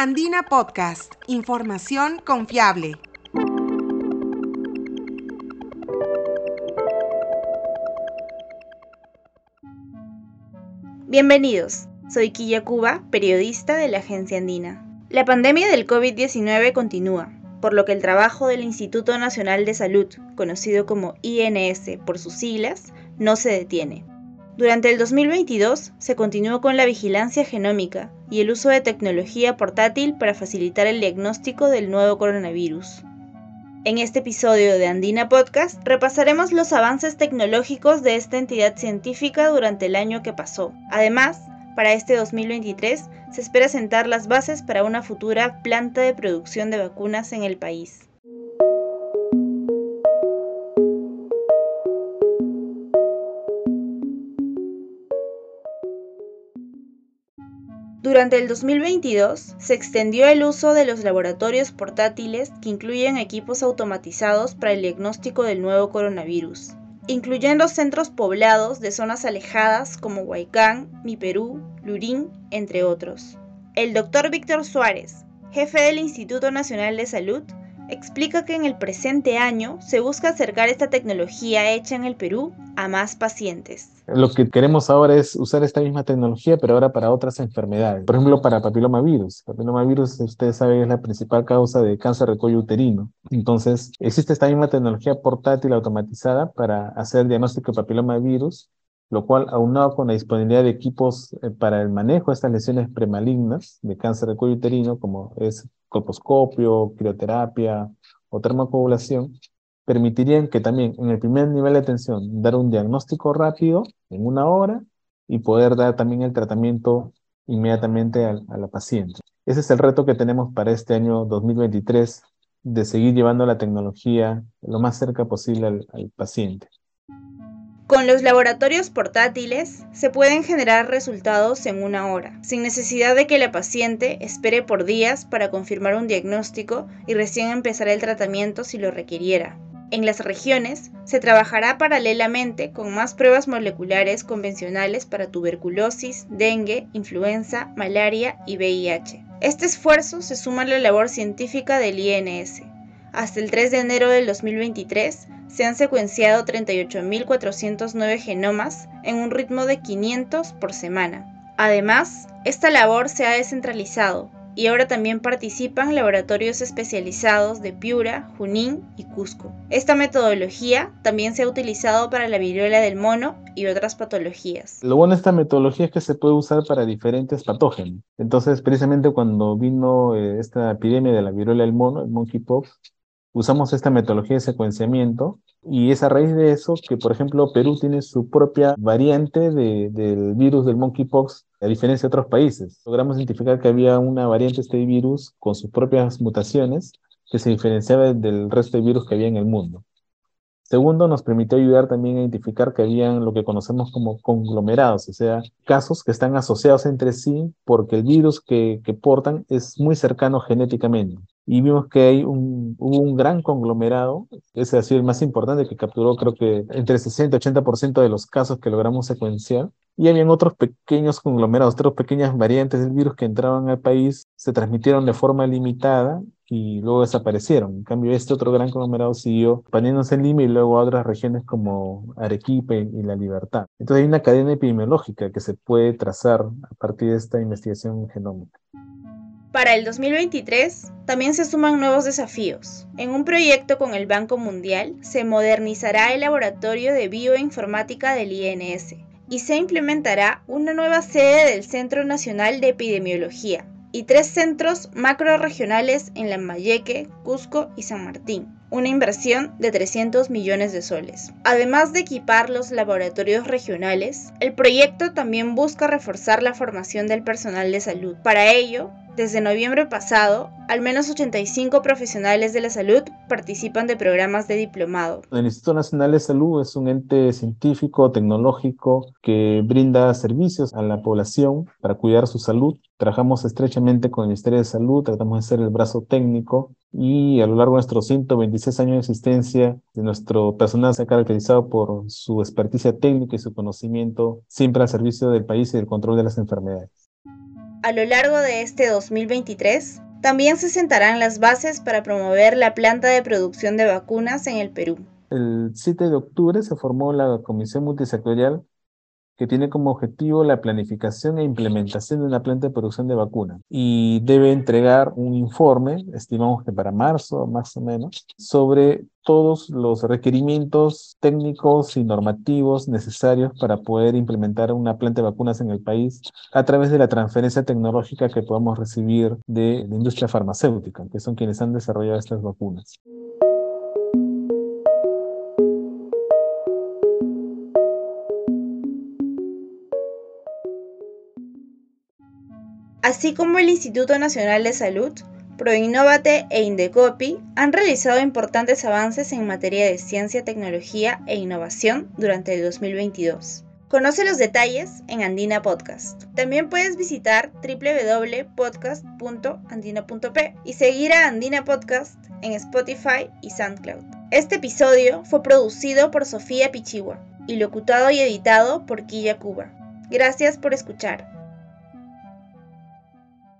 Andina Podcast, información confiable. Bienvenidos, soy Quilla Cuba, periodista de la agencia Andina. La pandemia del COVID-19 continúa, por lo que el trabajo del Instituto Nacional de Salud, conocido como INS por sus siglas, no se detiene. Durante el 2022 se continuó con la vigilancia genómica y el uso de tecnología portátil para facilitar el diagnóstico del nuevo coronavirus. En este episodio de Andina Podcast repasaremos los avances tecnológicos de esta entidad científica durante el año que pasó. Además, para este 2023 se espera sentar las bases para una futura planta de producción de vacunas en el país. Durante el 2022 se extendió el uso de los laboratorios portátiles que incluyen equipos automatizados para el diagnóstico del nuevo coronavirus, incluyendo centros poblados de zonas alejadas como Huaycán, Mi Perú, Lurín, entre otros. El doctor Víctor Suárez, jefe del Instituto Nacional de Salud, explica que en el presente año se busca acercar esta tecnología hecha en el Perú a más pacientes. Lo que queremos ahora es usar esta misma tecnología, pero ahora para otras enfermedades. Por ejemplo, para papilomavirus. Papilomavirus, ustedes saben, es la principal causa de cáncer de cuello uterino. Entonces, existe esta misma tecnología portátil automatizada para hacer diagnóstico de papilomavirus lo cual aunado con la disponibilidad de equipos eh, para el manejo de estas lesiones premalignas de cáncer de cuello uterino, como es colposcopio, crioterapia o termocoagulación, permitirían que también en el primer nivel de atención dar un diagnóstico rápido en una hora y poder dar también el tratamiento inmediatamente a, la paciente. Ese es el reto que tenemos para este año 2023, de seguir llevando la tecnología lo más cerca posible al paciente. Con los laboratorios portátiles se pueden generar resultados en una hora, sin necesidad de que la paciente espere por días para confirmar un diagnóstico y recién empezar el tratamiento si lo requiriera. En las regiones se trabajará paralelamente con más pruebas moleculares convencionales para tuberculosis, dengue, influenza, malaria y VIH. Este esfuerzo se suma a la labor científica del INS. Hasta el 3 de enero del 2023 se han secuenciado 38.409 genomas en un ritmo de 500 por semana. Además, esta labor se ha descentralizado y ahora también participan laboratorios especializados de Piura, Junín y Cusco. Esta metodología también se ha utilizado para la viruela del mono y otras patologías. Lo bueno de esta metodología es que se puede usar para diferentes patógenos. Entonces, precisamente cuando vino eh, esta epidemia de la viruela del mono, el monkeypox, usamos esta metodología de secuenciamiento y es a raíz de eso que, por ejemplo, Perú tiene su propia variante del virus del monkeypox, a diferencia de otros países. Logramos identificar que había una variante de este virus con sus propias mutaciones que se diferenciaba del resto de virus que había en el mundo. Segundo, nos permitió ayudar también a identificar que habían lo que conocemos como conglomerados, o sea, casos que están asociados entre sí porque el virus que, que portan es muy cercano genéticamente. Y vimos que hay un, hubo un gran conglomerado, ese ha sido el más importante, que capturó creo que entre 60 y 80% de los casos que logramos secuenciar. Y habían otros pequeños conglomerados, otras pequeñas variantes del virus que entraban al país, se transmitieron de forma limitada y luego desaparecieron. En cambio, este otro gran conglomerado siguió expandiéndose en Lima y luego a otras regiones como Arequipa y La Libertad. Entonces hay una cadena epidemiológica que se puede trazar a partir de esta investigación genómica. Para el 2023 también se suman nuevos desafíos. En un proyecto con el Banco Mundial se modernizará el laboratorio de bioinformática del INS y se implementará una nueva sede del Centro Nacional de Epidemiología, y tres centros macro-regionales en Lambayeque, Cusco y San Martín, una inversión de 300 millones de soles. Además de equipar los laboratorios regionales, el proyecto también busca reforzar la formación del personal de salud. Para ello, desde noviembre pasado, al menos 85 profesionales de la salud participan de programas de diplomado. El Instituto Nacional de Salud es un ente científico, tecnológico, que brinda servicios a la población para cuidar su salud. Trabajamos estrechamente con el Ministerio de Salud, tratamos de ser el brazo técnico y a lo largo de nuestros 126 años de existencia, nuestro personal se ha caracterizado por su experticia técnica y su conocimiento siempre al servicio del país y del control de las enfermedades. A lo largo de este 2023, también se sentarán las bases para promover la planta de producción de vacunas en el Perú. El 7 de octubre se formó la Comisión Multisectorial que tiene como objetivo la planificación e implementación de una planta de producción de vacunas y debe entregar un informe, estimamos que para marzo más o menos, sobre todos los requerimientos técnicos y normativos necesarios para poder implementar una planta de vacunas en el país a través de la transferencia tecnológica que podamos recibir de la industria farmacéutica, que son quienes han desarrollado estas vacunas. Así como el Instituto Nacional de Salud, Proinnovate e Indecopi han realizado importantes avances en materia de ciencia, tecnología e innovación durante el 2022. Conoce los detalles en Andina Podcast. También puedes visitar www.podcast.andina.p y seguir a Andina Podcast en Spotify y SoundCloud. Este episodio fue producido por Sofía Pichigua y locutado y editado por Quilla Cuba. Gracias por escuchar.